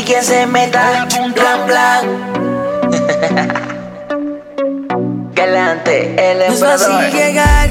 y quien se meta, plan, plan. Galante, el No es fácil llegar.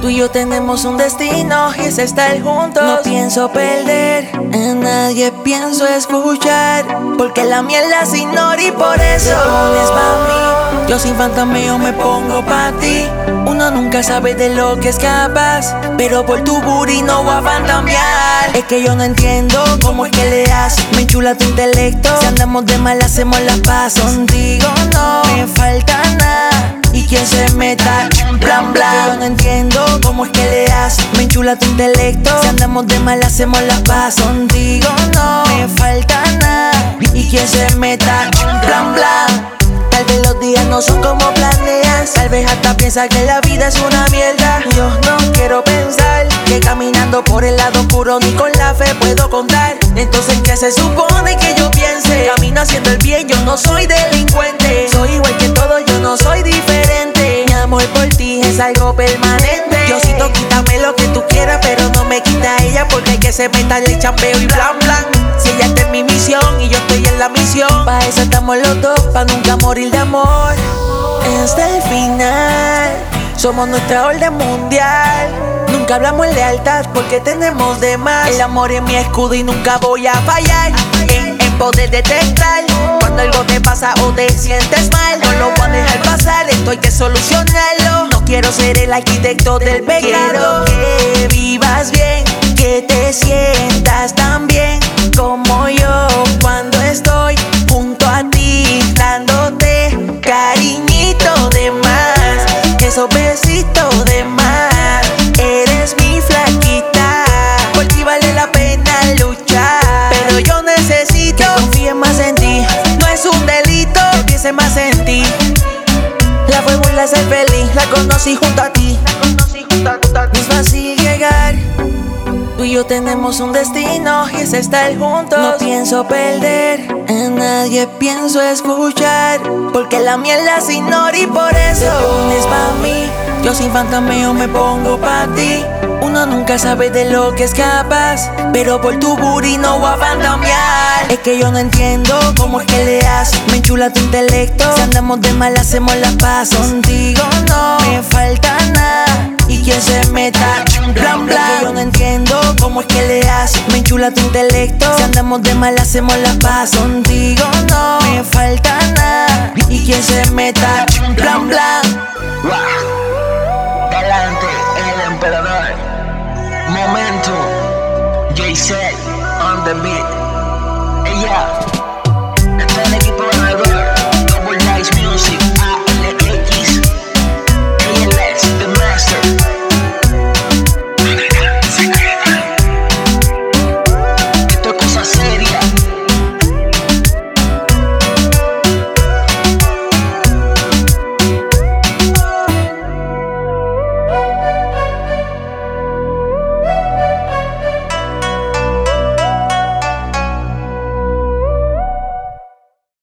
Tú y yo tenemos un destino y es estar juntos. No pienso perder, a nadie pienso escuchar. Porque la mierda se ignora y por eso pones pa' mí. Yo sin fantasmeo me pongo pa' ti. Uno nunca sabe de lo que es capaz. Pero por tu booty no voy a fantamear. Es que yo no entiendo cómo es que le haces. Me enchula tu intelecto. Si andamos de mal, hacemos las paz. Contigo no me falta nada. Y quien se meta, blan blan. Yo no entiendo cómo es que le haces. Me enchula tu intelecto. Si andamos de mal, hacemos las paz. Contigo no vez hasta piensa que la vida es una mierda. Yo no quiero pensar que caminando por el lado oscuro ni con la fe puedo contar. Entonces, ¿qué se supone que yo piense? Camino haciendo el bien, yo no soy delincuente. Soy igual que todos, yo no soy diferente. Mi amor por ti es algo permanente. Diosito, quítame lo que tú quieras, pero no me quita ella porque hay que se meta el chambeo y blan blan. Si ella está en mi misión y yo estoy en la misión, pa' eso estamos los dos, pa' nunca morir de amor. Hasta el final, somos nuestra orden mundial. Nunca hablamos en lealtad porque tenemos de más. El amor es mi escudo y nunca voy a fallar. En, en poder detectar cuando algo te pasa o te sientes mal. No lo voy a dejar pasar, esto hay que solucionarlo. No quiero ser el arquitecto del pecado. Quiero que vivas bien, que te sientas tan bien esos besitos de más. Eres mi flaquita, por ti vale la pena luchar. Pero yo necesito que confíes más en ti. No es un delito que piense más en ti. La fórmula es ser feliz, la conocí junto a ti. No es fácil llegar. Yo tenemos un destino y es estar juntos. No pienso perder, a nadie pienso escuchar. Porque la mierda se ignora y por eso te pones pa' mí. Yo sin fantasmeo me pongo pa' ti. Uno nunca sabe de lo que es capaz. Pero por tu booty no voy a fantamear. Es que yo no entiendo cómo es que le haces. Me enchula tu intelecto. Si andamos de mal, hacemos las paz. Contigo no me falta nada. Quien se meta, blan blan. Yo no entiendo cómo es que le haces. Me enchula tu intelecto. Si andamos de mal, hacemos las paz. Contigo no me falta nada. Y quien se meta, blan blan. Wow. Galante, el emperador. Momento. J-Set on the beat. Ella.